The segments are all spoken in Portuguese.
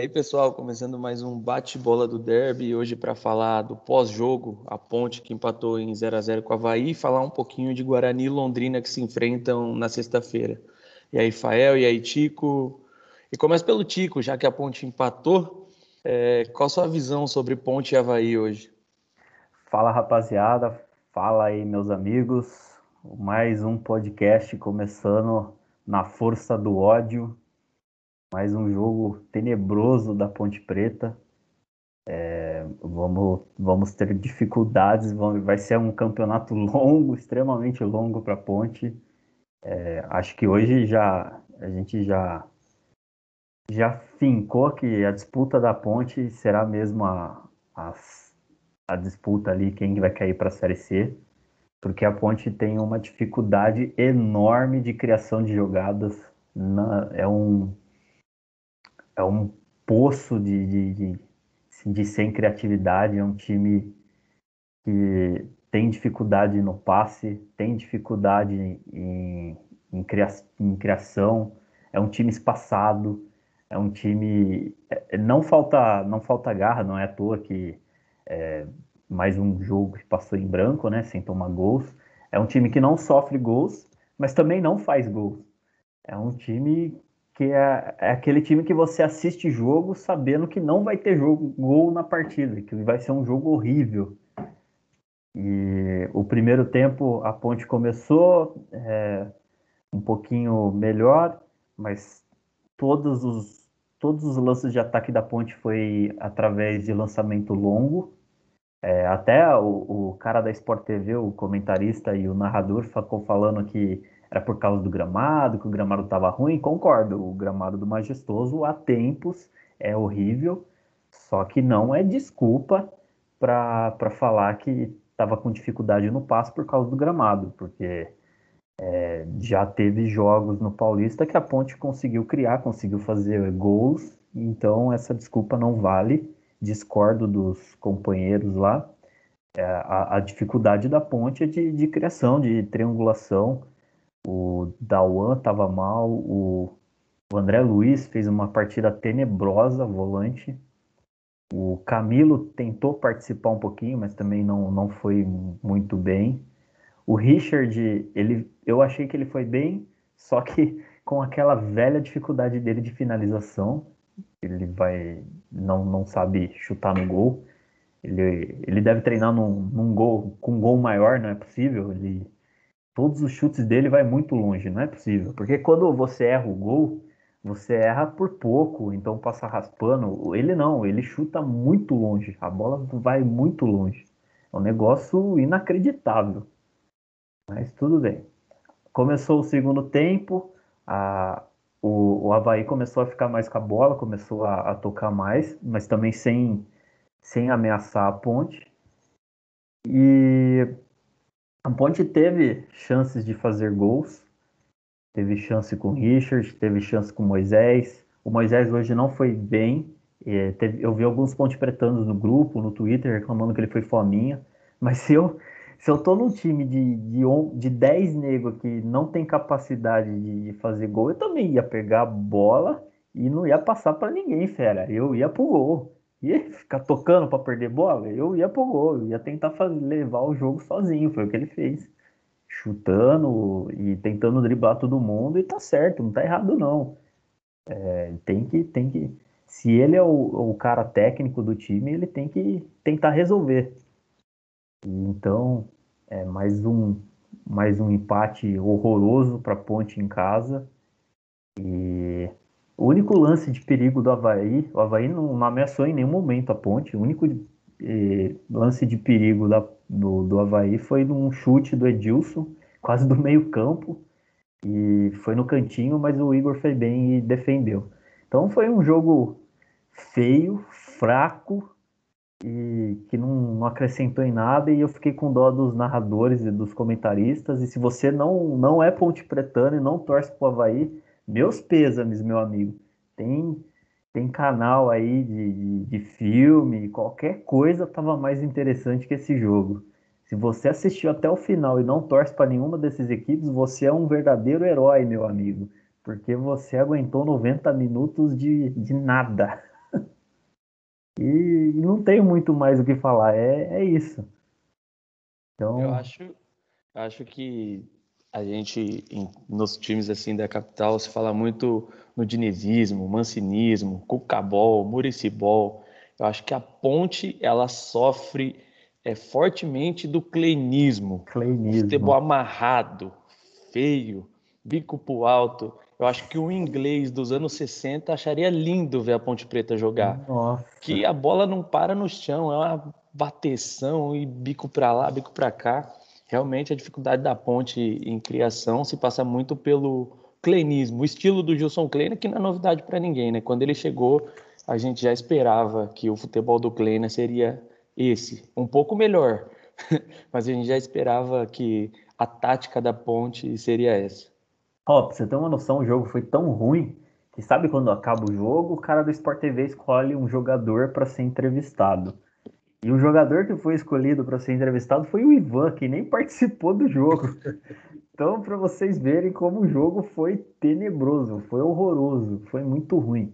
aí, pessoal, começando mais um bate-bola do Derby, hoje para falar do pós-jogo, a Ponte que empatou em 0 a 0 com o Havaí, e falar um pouquinho de Guarani e Londrina que se enfrentam na sexta-feira. E aí, Fael, e aí, Tico? E começa pelo Tico, já que a Ponte empatou, é, qual a sua visão sobre Ponte e Havaí hoje? Fala, rapaziada, fala aí, meus amigos, mais um podcast começando na força do ódio, mais um jogo tenebroso da Ponte Preta. É, vamos, vamos ter dificuldades, vamos, vai ser um campeonato longo, extremamente longo para a Ponte. É, acho que hoje já a gente já já fincou que a disputa da Ponte será mesmo a, a, a disputa ali quem vai cair para a Série C, porque a Ponte tem uma dificuldade enorme de criação de jogadas. Na, é um é um poço de, de, de, de sem criatividade, é um time que tem dificuldade no passe, tem dificuldade em, em, cria, em criação, é um time espaçado, é um time é, não falta não falta garra, não é à toa que é, mais um jogo que passou em branco, né, sem tomar gols. É um time que não sofre gols, mas também não faz gols. É um time que é, é, aquele time que você assiste jogo sabendo que não vai ter jogo, gol na partida, que vai ser um jogo horrível. E o primeiro tempo a Ponte começou é, um pouquinho melhor, mas todos os, todos os lances de ataque da Ponte foi através de lançamento longo. É, até o, o, cara da Sport TV, o comentarista e o narrador, ficou falando que era por causa do gramado, que o gramado estava ruim. Concordo, o gramado do Majestoso há tempos é horrível, só que não é desculpa para falar que estava com dificuldade no passo por causa do gramado, porque é, já teve jogos no Paulista que a Ponte conseguiu criar, conseguiu fazer gols, então essa desculpa não vale. Discordo dos companheiros lá. É, a, a, dificuldade da Ponte é de, de criação, de triangulação o Dawan estava mal, o, o André Luiz fez uma partida tenebrosa, volante. O Camilo tentou participar um pouquinho, mas também não, não foi muito bem. O Richard, ele, eu achei que ele foi bem, só que com aquela velha dificuldade dele de finalização, ele vai não, não sabe chutar no gol. Ele, ele deve treinar num, num gol com um gol maior, não é possível. Ele todos os chutes dele vai muito longe, não é possível. Porque quando você erra o gol, você erra por pouco, então passa raspando. Ele não, ele chuta muito longe, a bola vai muito longe. É um negócio inacreditável. Mas tudo bem. Começou o segundo tempo, a, o, o Havaí começou a ficar mais com a bola, começou a, a tocar mais, mas também sem, sem ameaçar a ponte. E a Ponte teve chances de fazer gols, teve chance com o Richard, teve chance com o Moisés. O Moisés hoje não foi bem. Teve, eu vi alguns ponte pretanos no grupo, no Twitter, reclamando que ele foi fominha. Mas se eu, se eu tô num time de, de, de 10 negros que não tem capacidade de, de fazer gol, eu também ia pegar a bola e não ia passar para ninguém, fera. Eu ia pro gol ia ficar tocando para perder bola, eu ia pro gol, eu ia tentar fazer, levar o jogo sozinho, foi o que ele fez. Chutando e tentando driblar todo mundo e tá certo, não tá errado não. É, tem que, tem que. Se ele é o, o cara técnico do time, ele tem que tentar resolver. Então, é mais um, mais um empate horroroso para Ponte em casa. E o único lance de perigo do Havaí, o Havaí não, não ameaçou em nenhum momento a ponte, o único eh, lance de perigo da, do, do Havaí foi num chute do Edilson, quase do meio campo, e foi no cantinho, mas o Igor foi bem e defendeu. Então foi um jogo feio, fraco, e que não, não, acrescentou em nada e eu fiquei com dó dos narradores e dos comentaristas e se você não, não é ponte pretano e não torce pro Havaí, meus pêsames, meu amigo. Tem, tem canal aí de, de, de filme, qualquer coisa tava mais interessante que esse jogo. Se você assistiu até o final e não torce para nenhuma dessas equipes, você é um verdadeiro herói, meu amigo. Porque você aguentou 90 minutos de, de nada. E não tenho muito mais o que falar, é, é isso. Então... Eu acho, acho que a gente, nos times assim da capital, se fala muito no dinizismo, mancinismo, cucabol, muricibol. Eu acho que a ponte, ela sofre é, fortemente do kleinismo. Kleinismo. Futebol amarrado, feio, bico pro alto. Eu acho que o inglês dos anos 60 acharia lindo ver a Ponte Preta jogar. Nossa. Que a bola não para no chão, é uma bateção e bico para lá, bico para cá. Realmente a dificuldade da Ponte em criação se passa muito pelo kleinismo, o estilo do Gilson Kleina, que não é novidade para ninguém, né? Quando ele chegou, a gente já esperava que o futebol do Kleina seria esse, um pouco melhor, mas a gente já esperava que a tática da Ponte seria essa. Ó, oh, você ter uma noção, o jogo foi tão ruim que sabe quando acaba o jogo, o cara do Sport TV escolhe um jogador para ser entrevistado. E o jogador que foi escolhido para ser entrevistado foi o Ivan, que nem participou do jogo. Então, para vocês verem como o jogo foi tenebroso, foi horroroso, foi muito ruim.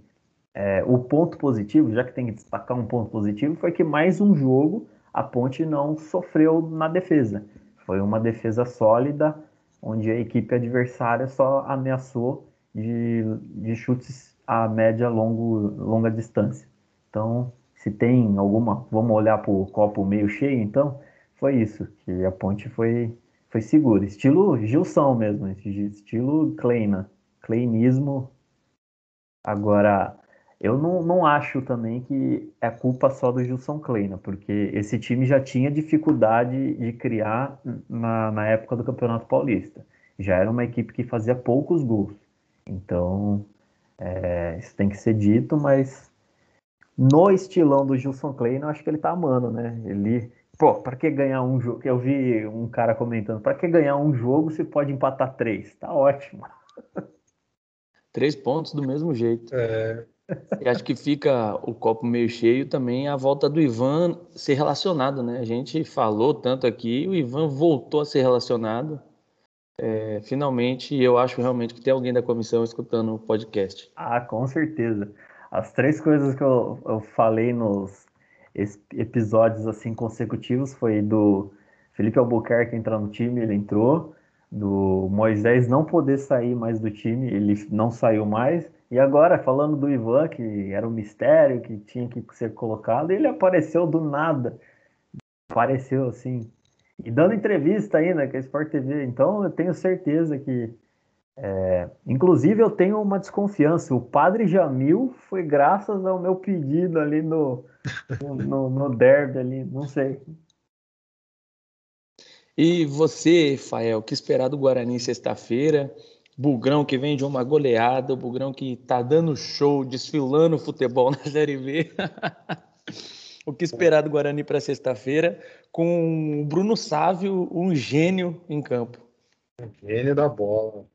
É, o ponto positivo, já que tem que destacar um ponto positivo, foi que mais um jogo a Ponte não sofreu na defesa. Foi uma defesa sólida, onde a equipe adversária só ameaçou de, de chutes a média longo, longa distância. Então, se tem alguma. Vamos olhar para o copo meio cheio, então, foi isso, que a ponte foi, foi segura. Estilo Gilson mesmo, estilo Kleina, Kleinismo. Agora, eu não, não acho também que é culpa só do Gilson Kleina, porque esse time já tinha dificuldade de criar na, na época do Campeonato Paulista. Já era uma equipe que fazia poucos gols. Então, é, isso tem que ser dito, mas no estilão do Gilson Kleina, eu acho que ele tá amando, né? Ele, pô, para que ganhar um jogo? Eu vi um cara comentando, para que ganhar um jogo se pode empatar três? Tá ótimo. Três pontos do mesmo jeito. É. E acho que fica o copo meio cheio também a volta do Ivan ser relacionado, né? A gente falou tanto aqui, o Ivan voltou a ser relacionado. É, finalmente, eu acho realmente que tem alguém da comissão escutando o podcast. Ah, com certeza. As três coisas que eu, eu falei nos episódios assim consecutivos foi do Felipe Albuquerque entrar no time, ele entrou, do Moisés não poder sair mais do time, ele não saiu mais, e agora, falando do Ivan, que era um mistério que tinha que ser colocado, ele apareceu do nada. Apareceu assim. E dando entrevista ainda com a Sport TV. Então eu tenho certeza que. É... inclusive eu tenho uma desconfiança. O padre Jamil foi graças ao meu pedido ali no, no, no derby ali. Não sei. E você, Fael, que esperar do Guarani sexta-feira? Bugrão que vem de uma goleada, o Bugrão que tá dando show, desfilando futebol na Série B. o que esperar do Guarani para sexta-feira, com o Bruno Sávio, um gênio em campo. Um gênio da bola.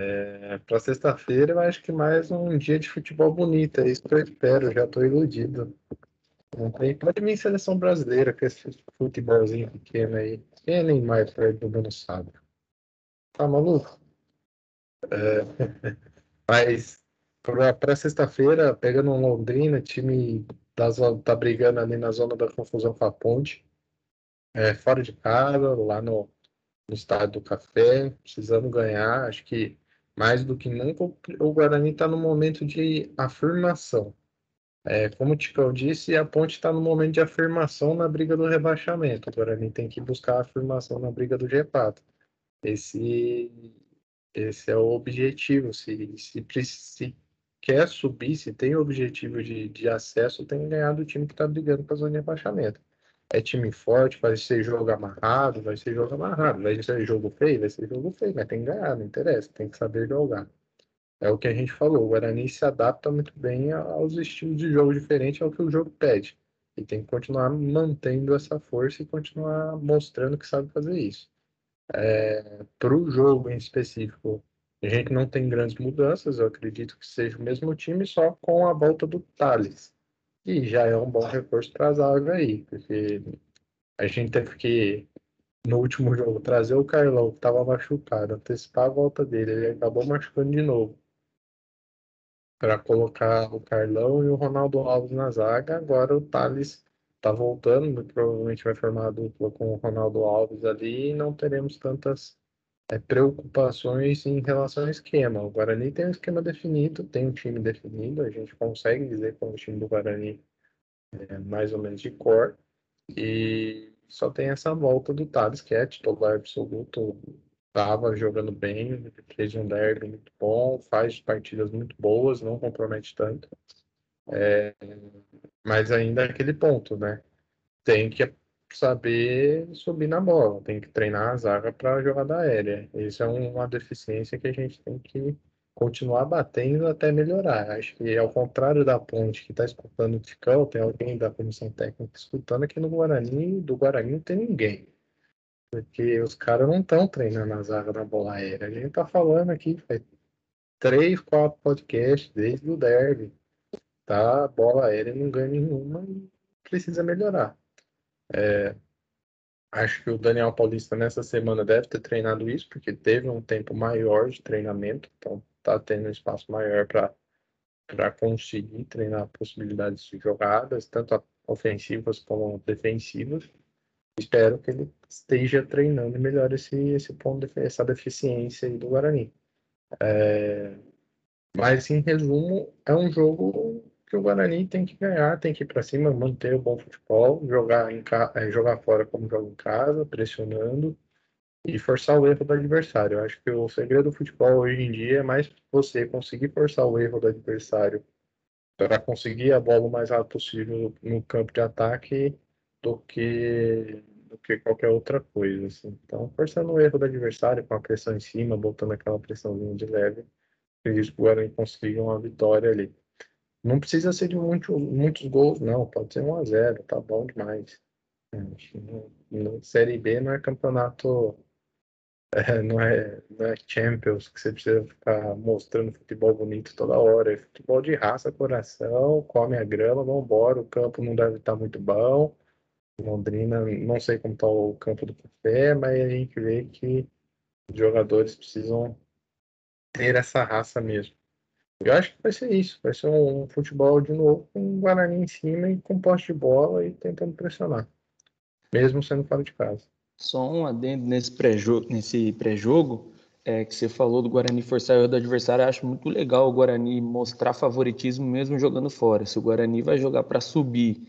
É, para sexta-feira, eu acho que mais um dia de futebol bonito. É isso que eu espero, já estou iludido. Tem, pode vir seleção brasileira com esse futebolzinho pequeno aí. Quem é Neymar perto do Bruno Sávio? Tá maluco? É, mas para sexta-feira, pegando um Londrina, time das, tá brigando ali na zona da confusão com a ponte. É, fora de casa, lá no, no estádio do Café, precisando ganhar. Acho que mais do que nunca o Guarani está no momento de afirmação. É, como o Ticão disse, a Ponte está no momento de afirmação na briga do rebaixamento. O Guarani tem que buscar a afirmação na briga do G4. Esse esse é o objetivo. Se, se, se quer subir, se tem objetivo de, de acesso, tem que ganhar do time que está brigando para a zona de rebaixamento. É time forte, vai ser jogo amarrado, vai ser jogo amarrado. Vai ser jogo feio, vai ser jogo feio, mas tem que ganhar, não interessa, tem que saber jogar. É o que a gente falou, o Guarani se adapta muito bem aos estilos de jogo diferentes, ao que o jogo pede. E tem que continuar mantendo essa força e continuar mostrando que sabe fazer isso. É, para o jogo em específico, a gente não tem grandes mudanças, eu acredito que seja o mesmo time, só com a volta do Thales. E já é um bom reforço para a zaga aí, porque a gente teve que, no último jogo, trazer o Carlão, que estava machucado, antecipar a volta dele, ele acabou machucando de novo. para colocar o Carlão e o Ronaldo Alves na zaga. Agora o Thales está voltando, provavelmente vai formar a dupla com o Ronaldo Alves ali e não teremos tantas é, preocupações em relação ao esquema. O Guarani tem um esquema definido, tem um time definido, a gente consegue dizer como o time do Guarani é mais ou menos de cor, e só tem essa volta do Thales, que é titular absoluto, estava jogando bem, fez um derby muito bom, faz partidas muito boas, não compromete tanto. É, mas ainda é aquele ponto, né? Tem que saber subir na bola, tem que treinar a zaga para jogada aérea. Isso é uma deficiência que a gente tem que continuar batendo até melhorar. Acho que ao contrário da ponte que está escutando o Ticão, tem alguém da comissão técnica escutando aqui no Guarani, do Guarani não tem ninguém. Porque os caras não estão treinando a zaga da bola aérea. A gente está falando aqui, faz três, quatro podcasts desde o derby. Tá? Bola aérea não ganha nenhuma e precisa melhorar. É, acho que o Daniel Paulista nessa semana deve ter treinado isso, porque teve um tempo maior de treinamento, então tá tendo um espaço maior para conseguir treinar possibilidades de jogadas, tanto ofensivas como defensivas. Espero que ele esteja treinando melhor esse, esse ponto, essa deficiência do Guarani. É... Mas, em resumo, é um jogo que o Guarani tem que ganhar, tem que ir para cima, manter o bom futebol, jogar, em ca... É, jogar fora como joga em casa, pressionando e forçar o erro do adversário. Eu acho que o segredo do futebol hoje em dia é mais você conseguir forçar o erro do adversário para conseguir a bola o mais rápido possível no campo de ataque do que do que qualquer outra coisa. Assim. Então, forçando o erro do adversário com a pressão em cima, botando aquela pressãozinha de leve, acredito que o Guarani consiga uma vitória ali. Não precisa ser de muito, muitos gols, não. Pode ser 1 a 0 tá bom demais. É, no, Série B não é campeonato, é, não, é, não é Champions, que você precisa ficar mostrando futebol bonito toda hora. É futebol de raça, coração, come a grama, vambora. O campo não deve estar muito bom. Londrina, não sei como está o campo do café, mas a gente vê que os jogadores precisam ter essa raça mesmo. Eu acho que vai ser isso. Vai ser um, futebol de novo com o Guarani em cima e com poste de bola e tentando pressionar. Mesmo sendo fora de casa. Só um adendo nesse pré-jogo, nesse pré-jogo é, que você falou do Guarani forçar o do adversário. Eu acho muito legal o Guarani mostrar favoritismo mesmo jogando fora. Se o Guarani vai jogar para subir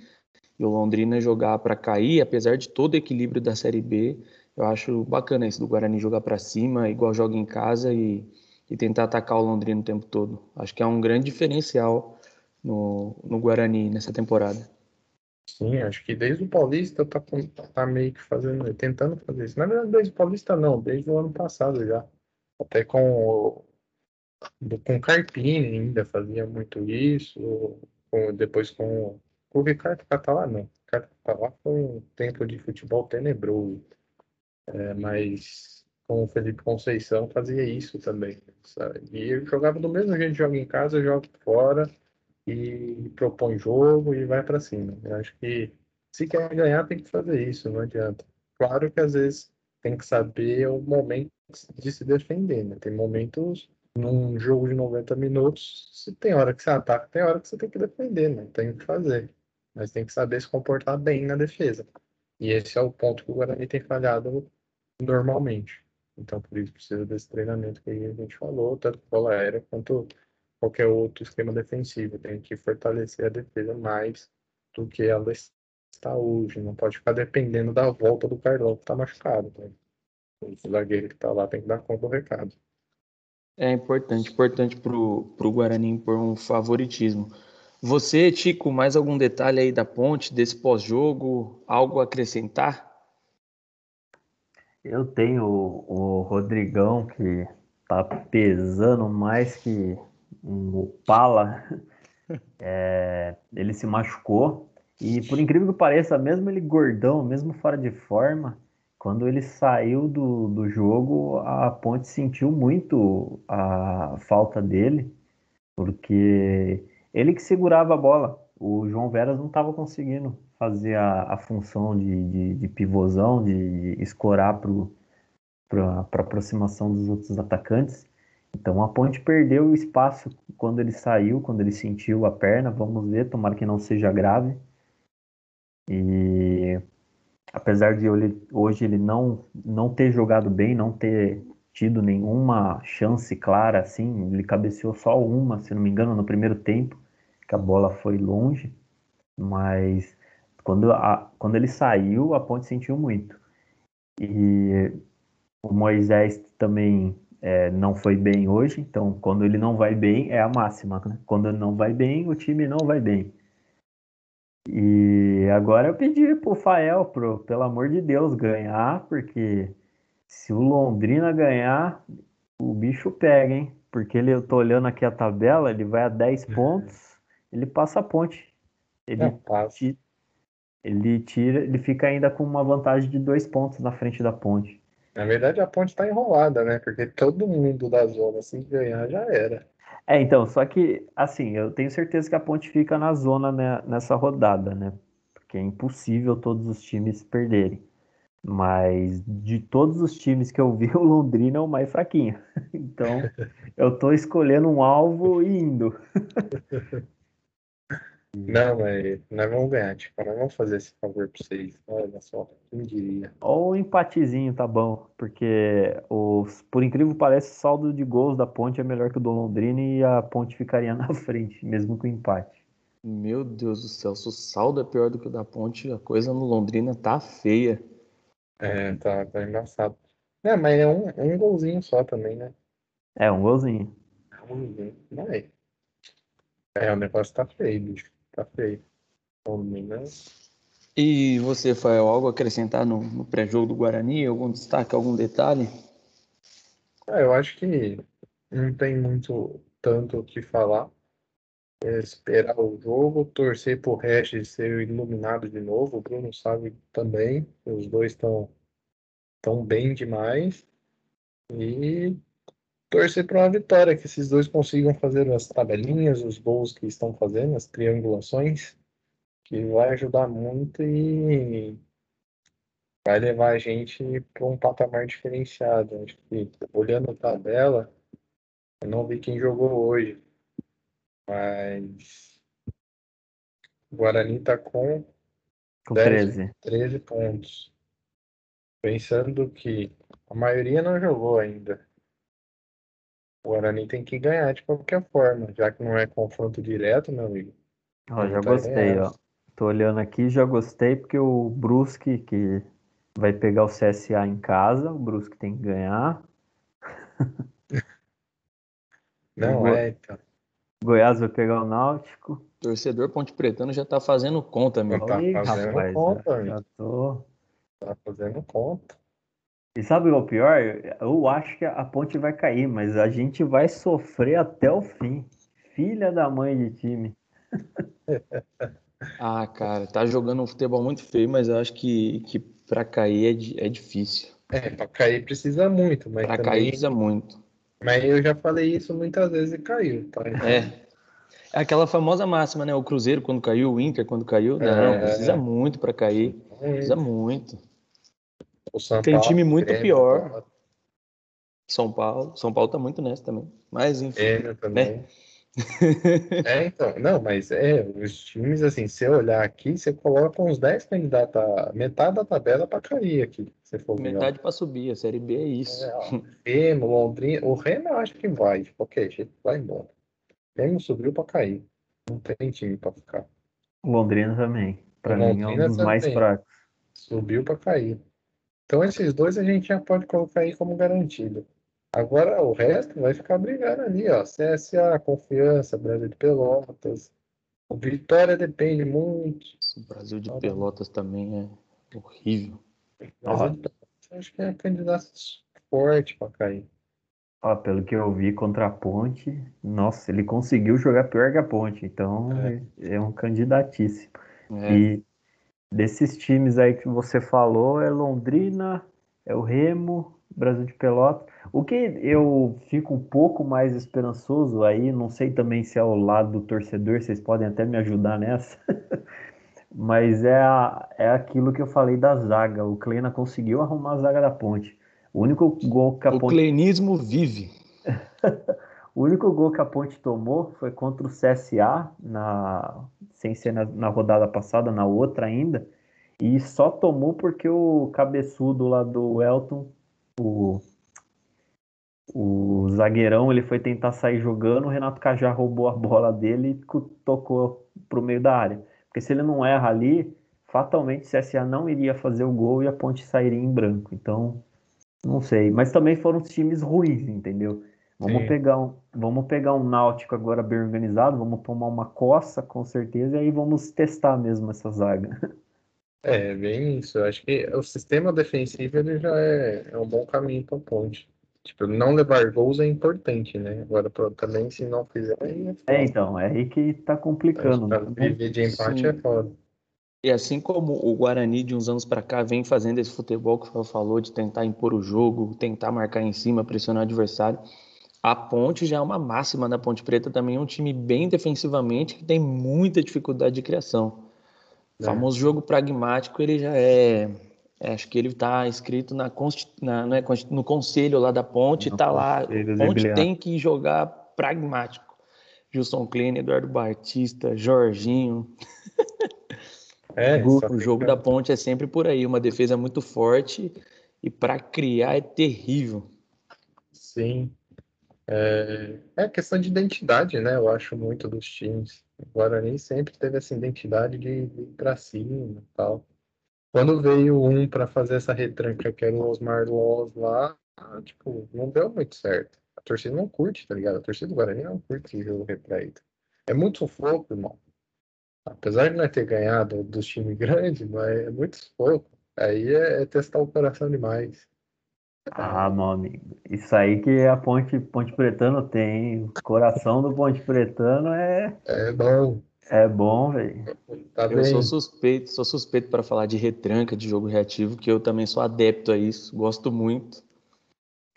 e o Londrina jogar para cair, apesar de todo o equilíbrio da Série B, eu acho bacana isso do Guarani jogar para cima, igual joga em casa e e tentar atacar o Londrina o tempo todo. Acho que é um grande diferencial no, no Guarani nessa temporada. Sim, acho que desde o Paulista tá, tá meio que fazendo, tentando fazer isso. Na verdade, desde o Paulista não, desde o ano passado já. Até com o, com o Carpini ainda fazia muito isso. Com, depois com, o Ricardo Catalá, não. O Ricardo Catalá foi um tempo de futebol tenebroso. É, mas com o Felipe Conceição fazia isso também. Sabe? E ele jogava do mesmo jeito, joga em casa, joga fora e propõe jogo e vai para cima. Eu acho que se quer ganhar tem que fazer isso, não adianta. Claro que às vezes tem que saber o momento de se defender, né? Tem momentos num jogo de 90 minutos, se tem hora que você ataca, tem hora que você tem que defender, né? Tem que fazer. Mas tem que saber se comportar bem na defesa. E esse é o ponto que o Guarani tem falhado normalmente. Então, por isso precisa desse treinamento que a gente falou, tanto bola aérea quanto qualquer outro esquema defensivo. Tem que fortalecer a defesa mais do que ela está hoje. Não pode ficar dependendo da volta do Carlão, que está machucado. Né? O zagueiro que está lá tem que dar conta do recado. É importante, importante para o Guarani impor um favoritismo. Você, Tico, mais algum detalhe aí da ponte, desse pós-jogo? Algo a acrescentar? Eu tenho o, o Rodrigão, que tá pesando mais que um Opala. É, ele se machucou. E por incrível que pareça, mesmo ele gordão, mesmo fora de forma, quando ele saiu do, do jogo, a Ponte sentiu muito a falta dele, porque ele que segurava a bola. O João Veras não estava conseguindo fazer a, a função de, de, de, pivôzão, de escorar para a aproximação dos outros atacantes. Então a Ponte perdeu o espaço quando ele saiu, quando ele sentiu a perna. Vamos ver, tomara que não seja grave. E apesar de hoje ele não, não ter jogado bem, não ter tido nenhuma chance clara assim, ele cabeceou só uma, se não me engano, no primeiro tempo, que a bola foi longe, mas quando, a, quando ele saiu, a Ponte sentiu muito. E o Moisés também é, não foi bem hoje, então quando ele não vai bem é a máxima, né? Quando ele não vai bem, o time não vai bem. E agora eu pedi pro Fael, pro, pelo amor de Deus, ganhar, porque se o Londrina ganhar, o bicho pega, hein? Porque ele, eu tô olhando aqui a tabela, ele vai a 10 pontos, ele passa a ponte. Ele, tira, ele tira, ele fica ainda com uma vantagem de dois pontos na frente da ponte. Na verdade, a ponte tá enrolada, né? Porque todo mundo da zona, assim que ganhar, já era. É, então, só que, assim, eu tenho certeza que a ponte fica na zona né, nessa rodada, né? Porque é impossível todos os times perderem. Mas de todos os times que eu vi, o Londrina é o mais fraquinho. Então, eu tô escolhendo um alvo e indo. Não, mas nós vamos ganhar, tipo, nós vamos fazer esse favor pra vocês. Olha só, quem diria. Ou um empatezinho, tá bom. Porque, os, por incrível que pareça, o saldo de gols da Ponte é melhor que o do Londrina e a Ponte ficaria na frente, mesmo com empate. Meu Deus do céu, se o saldo é pior do que o da Ponte, a coisa no Londrina tá feia. É, tá, tá embaçado. É, mas é um, um golzinho só também, né? É, um golzinho. Um golzinho. Vai. É, o negócio tá feio, bicho. Tá feio. E você, Fael, algo a acrescentar no, no pré-jogo do Guarani? Algum destaque, algum detalhe? É, eu acho que não tem muito tanto o que falar. É esperar o jogo, torcer pro Regis ser iluminado de novo. O Bruno sabe também. Os dois estão tão bem demais. E torcer para uma vitória, que esses dois consigam fazer as tabelinhas, os gols que estão fazendo, as triangulações, que vai ajudar muito e vai levar a gente para um patamar diferenciado. Acho que olhando a tabela, eu não vi quem jogou hoje, mas o Guarani está com, com 10, 13. 13 pontos. Pensando que a maioria não jogou ainda. O Guarani tem que ganhar de qualquer forma, já que não é confronto direto, meu amigo. Ó, já gostei, ó. Tô olhando aqui, já gostei, porque o Brusque, que vai pegar o CSA em casa, o Brusque tem que ganhar. Não, é, então. Goiás vai pegar o Náutico. Torcedor Ponte Pretano já tá fazendo conta, meu. Tá fazendo rapaz, conta, já, já tô. Tá fazendo conta. E sabe o pior? Eu acho que a ponte vai cair, mas a gente vai sofrer até o fim. Filha da mãe de time. ah, cara, tá jogando um futebol muito feio, mas eu acho que, que para cair é, é difícil. É, para cair precisa muito, mas para também... cair precisa muito. Mas eu já falei isso muitas vezes e caiu, tá? É. É aquela famosa máxima, né? O Cruzeiro quando caiu, o Inter quando caiu. Não, é, precisa muito para cair. Precisa muito. Tem Paulo, time muito Grêmio, pior. São Paulo. São Paulo tá muito nessa também. Mas enfim. É, também. Né? é, então, não, mas é, os times, assim, se eu olhar aqui, você coloca uns 10 candidatos, metade da tabela para cair aqui. Se for metade para subir, a Série B é isso. É, Remo, Londrina, o Remo eu acho que vai, de qualquer jeito, vai embora. O Remo subiu para cair, não tem time para ficar. Londrina também, para mim é um dos mais fracos. Subiu para cair. Então esses dois a gente já pode colocar aí como garantido. Agora o resto vai ficar brigando ali, ó. CSA, Confiança, Brasil de Pelotas. O Vitória depende muito. O Brasil de Pelotas também é horrível. acho que é candidato forte para cair. Ó, pelo que eu vi contra a Ponte, nossa, ele conseguiu jogar pior que a Ponte, então é, é um candidatíssimo. É. E Desses times aí que você falou, é Londrina, é o Remo, Brasil de Pelotas. O que eu fico um pouco mais esperançoso aí, não sei também se é ao lado do torcedor, vocês podem até me ajudar nessa, mas é, a, é aquilo que eu falei da zaga. O Kleina conseguiu arrumar a zaga da ponte. O único gol que a o ponte. O cleinismo vive. o único gol que a Ponte tomou foi contra o CSA, na, sem ser na, na rodada passada, na outra ainda. E só tomou porque o cabeçudo lá do Elton, o, o zagueirão, ele foi tentar sair jogando, o Renato Cajá roubou a bola dele e tocou pro meio da área. Porque se ele não erra ali, fatalmente o CSA não iria fazer o gol e a Ponte sairia em branco. Então, não sei. Mas também foram times ruins, entendeu? Vamos pegar, um, vamos pegar um Náutico agora bem organizado, vamos tomar uma coça, com certeza, e aí vamos testar mesmo essa zaga. É, bem isso. Eu acho que o sistema defensivo ele já é, é um bom caminho para a ponte. Tipo, não levar gols é importante, né? Agora, também, se não fizer, aí é, é então, é aí que tá complicando. Né? Viver de empate Sim. é foda. E assim como o Guarani de uns anos para cá vem fazendo esse futebol que você falou, de tentar impor o jogo, tentar marcar em cima, pressionar o adversário, a Ponte já é uma máxima da Ponte Preta, também é um time bem defensivamente que tem muita dificuldade de criação. O é. famoso jogo pragmático, ele já é, é acho que ele está escrito na, na é, no conselho lá da Ponte, está lá, Ponte tem que jogar pragmático. Gilson Klein, Eduardo Batista, Jorginho. É, o jogo da ponte é sempre por aí, uma defesa muito forte e para criar é terrível. Sim. É, é questão de identidade, né? Eu acho muito dos times. O Guarani sempre teve essa identidade de ir para cima e tal. Quando veio um para fazer essa retranca, que era o Osmar Loz lá, tipo, não deu muito certo. A torcida não curte, tá ligado? A torcida do Guarani não curte o jogo retraído. É muito sufoco, irmão apesar de não ter ganhado dos times grandes, mas é muito pouco. Aí é, é, testar o coração demais. Ah, meu amigo, isso aí que a Ponte, Ponte Pretano tem. O coração do Ponte Pretano é. É bom. É bom, velho. Tá eu sou suspeito, sou suspeito para falar de retranca, de jogo reativo, que eu também sou adepto a isso, gosto muito.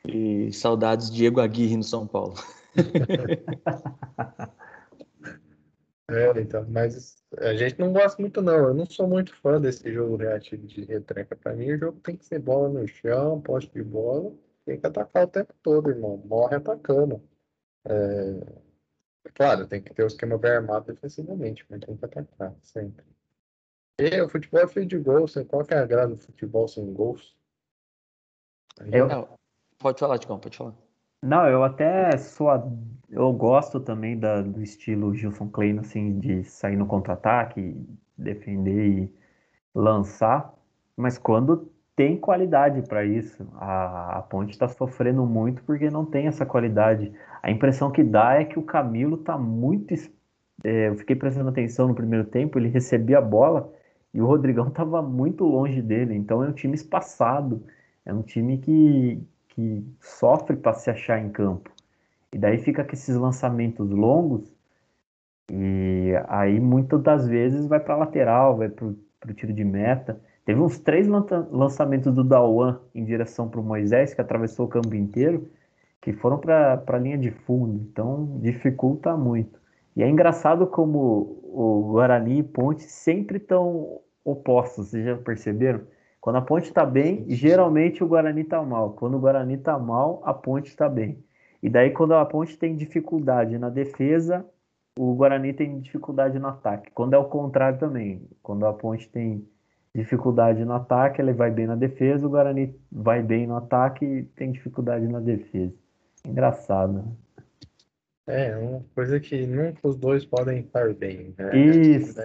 E saudades Diego Aguirre no São Paulo. É, então, mas a gente não gosta muito, não. Eu não sou muito fã desse jogo reativo de retranca. Pra mim, o jogo tem que ser bola no chão, poste de bola. Tem que atacar o tempo todo, irmão. Morre atacando. É... Claro, tem que ter o esquema bem armado defensivamente, mas tem que atacar sempre. E o futebol é feito de gols. Qual que é a graça do futebol sem gols? Eu... Pode falar, Ticão, pode falar. Não, eu até sou. A... Eu gosto também da, do estilo Gilson Klein, assim, de sair no contra-ataque, defender e lançar, mas quando tem qualidade para isso. A, a Ponte está sofrendo muito porque não tem essa qualidade. A impressão que dá é que o Camilo está muito. É, eu fiquei prestando atenção no primeiro tempo, ele recebia a bola e o Rodrigão estava muito longe dele. Então é um time espaçado, é um time que, que sofre para se achar em campo. E daí fica com esses lançamentos longos e aí muitas das vezes vai para lateral, vai para o tiro de meta. Teve uns três lançamentos do Dawan em direção para o Moisés, que atravessou o campo inteiro, que foram para a linha de fundo. Então dificulta muito. E é engraçado como o Guarani e Ponte sempre estão opostos, vocês já perceberam? Quando a ponte está bem, geralmente o Guarani está mal. Quando o Guarani está mal, a ponte está bem. E daí, quando a ponte tem dificuldade na defesa, o Guarani tem dificuldade no ataque. Quando é o contrário também. Quando a ponte tem dificuldade no ataque, ele vai bem na defesa, o Guarani vai bem no ataque e tem dificuldade na defesa. Engraçado, né? É, uma coisa que nunca os dois podem estar bem. Né? Isso.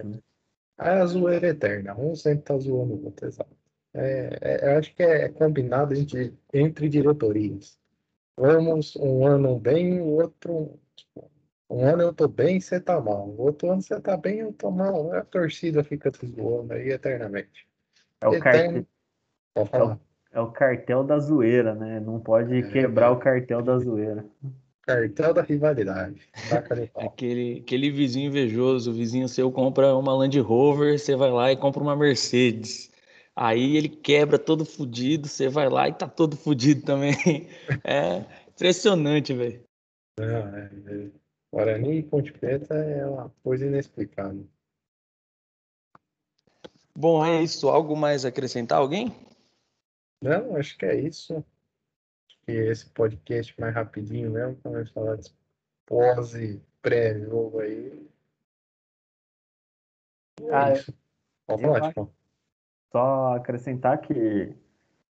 É a zoeira eterna. Um sempre tá zoando o outro, exato. É, é, eu acho que é combinado entre, entre diretorias. Vamos um ano bem, o outro. Tipo, um ano eu tô bem, você tá mal. O outro ano você tá bem, eu tô mal. A torcida fica te zoando aí eternamente. É o, cartel, é, o, é o cartel da zoeira, né? Não pode é, quebrar o cartel da zoeira. Cartel da rivalidade. aquele, aquele vizinho invejoso, o vizinho seu compra uma Land Rover, você vai lá e compra uma Mercedes. Aí ele quebra todo fudido, você vai lá e tá todo fudido também. É impressionante, velho. É, é, Guarani e Ponte Preta é uma coisa inexplicável. Bom, é isso. Algo mais a acrescentar? Alguém? Não, acho que é isso. que esse podcast mais rapidinho mesmo, quando a gente falar de pós e pré-jogo aí. É ah, isso. Pode falar, tipo. Só acrescentar que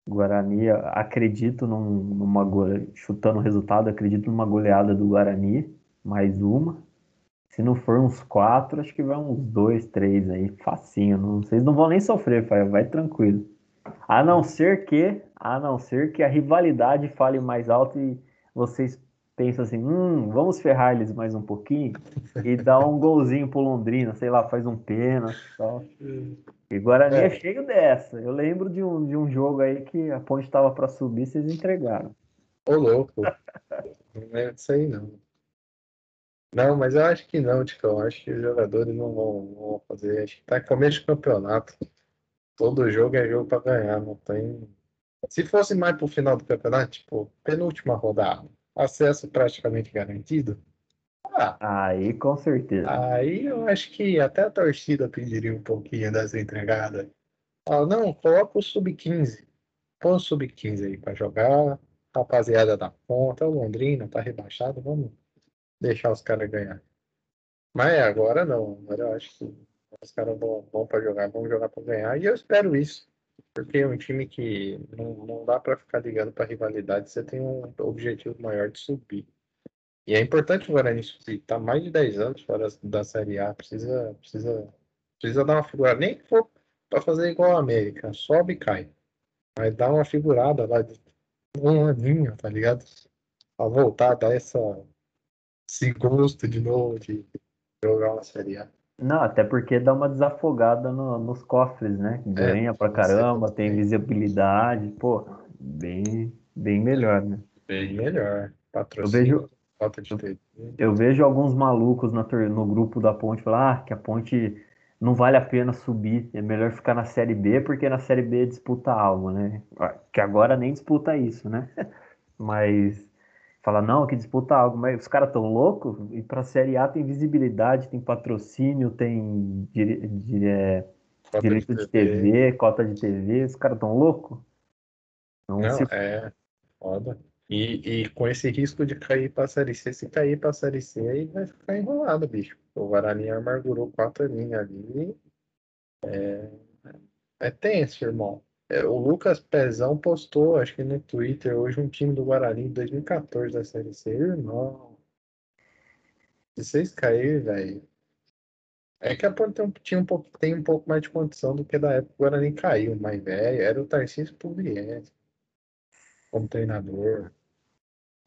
Guarani, acredito num, numa chutando o resultado, acredito numa goleada do Guarani, mais uma. Se não for uns quatro, acho que vai uns dois, três aí, facinho. Não, vocês não vão nem sofrer, vai, vai tranquilo. A não ser que, a não ser que a rivalidade fale mais alto e vocês pensam assim, hum, vamos ferrar eles mais um pouquinho e dá um golzinho pro Londrina, sei lá, faz um pênalti só. E Guarani é. é cheio dessa. Eu lembro de um, de um jogo aí que a ponte estava para subir, vocês entregaram. Ô, louco. não é isso aí, não. Não, mas eu acho que não, Tico. Eu acho que os jogadores não vão, não vão fazer. Acho que tá começo de campeonato. Todo jogo é jogo para ganhar, não tem. Se fosse mais pro final do campeonato, tipo, penúltima rodada, acesso praticamente garantido. Ah, aí com certeza. Aí eu acho que até a torcida pediria um pouquinho dessa entregada. Ah, não, coloca o sub-15. Põe o sub-15 aí para jogar. Rapaziada da ponta, o Londrina tá rebaixado, vamos deixar os caras ganhar. Mas agora não, agora eu acho que os caras vão, vão para jogar, vão jogar para ganhar, e eu espero isso. Porque é um time que não, não dá para ficar ligando para rivalidade, você tem um objetivo maior de subir. E é importante o Guarani subir, tá mais de 10 anos fora da Série A, precisa, precisa, precisa dar uma figurada, nem que for para fazer igual a América, sobe e cai. Mas dá uma figurada lá de um aninho, tá ligado? Pra voltar, dar essa, se gosta de novo de jogar uma Série A. Não, até porque dá uma desafogada no, nos cofres, né? É, Ganha é, pra caramba, tem visibilidade, pô, bem, bem melhor, né? Bem melhor. Patrocínio, eu vejo, falta de ter. Eu vejo alguns malucos no, no grupo da Ponte falar ah, que a Ponte não vale a pena subir, é melhor ficar na Série B, porque na Série B disputa algo, né? Que agora nem disputa isso, né? Mas fala, não, que disputa algo, mas os caras tão loucos, e pra Série A tem visibilidade, tem patrocínio, tem dire, dire, é, direito de, TV. TV, cota de TV, os caras tão loucos? Não, não se... é foda. E, e com esse risco de cair pra Série C, se cair pra Série C, aí vai ficar enrolado, bicho. O Guarani amargurou quatro linhas ali. É, é tenso, irmão. É, o Lucas Pezão postou, acho que no Twitter, hoje um time do Guarani de 2014 da Série C. Irmão. Se vocês caírem, velho. É que a Ponte tem tinha um pouco, tem um pouco mais de condição do que da época que o Guarani caiu, mas, velho, era o Tarcísio Pugliese como treinador.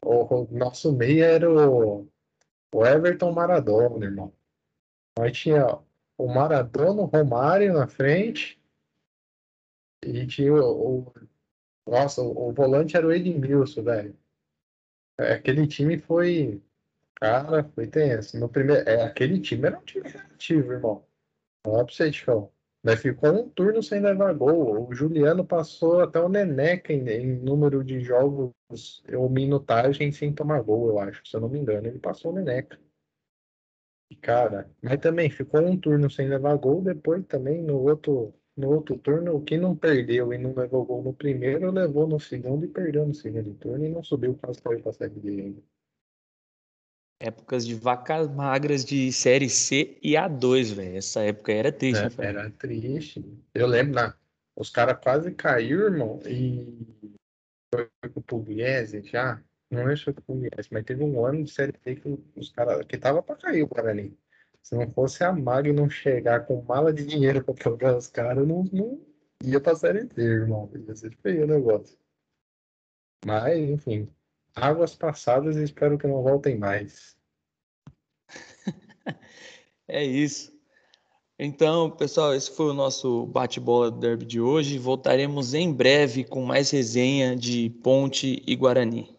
O, nosso meio era o, o Everton Maradona, irmão. Nós tinha o Maradona, o Romário na frente e tinha o, o nossa, o, o, volante era o Edmilson, velho. É, aquele time foi. Cara, foi tenso. No primeiro, é, aquele time era um time relativo, irmão. Olha pra você. Mas ficou um turno sem levar gol. O Juliano passou até o Neneca em, em número de jogos ou minutagem sem tomar gol, eu acho. Se eu não me engano, ele passou o Neneca. Cara, mas também ficou um turno sem levar gol. Depois também no outro no outro turno, quem não perdeu e não levou gol no primeiro, levou no segundo e perdeu no segundo turno e não subiu quase para a Série D ainda. Épocas de vacas magras de Série C e A2, velho. Essa época era triste. É, né, era triste. Eu lembro, né? os caras quase caíram, irmão, e foi com o Pugliese já. Não é só com o Pugliese, mas teve um ano de Série C que os caras que tava para cair o Guarani. Se não fosse a não chegar com mala de dinheiro para trocar os caras, não, não ia pra série D, irmão. Ia ser feio o negócio. Mas, enfim, águas passadas e espero que não voltem mais. é isso. Então, pessoal, esse foi o nosso bate-bola do derby de hoje. Voltaremos em breve com mais resenha de Ponte e Guarani.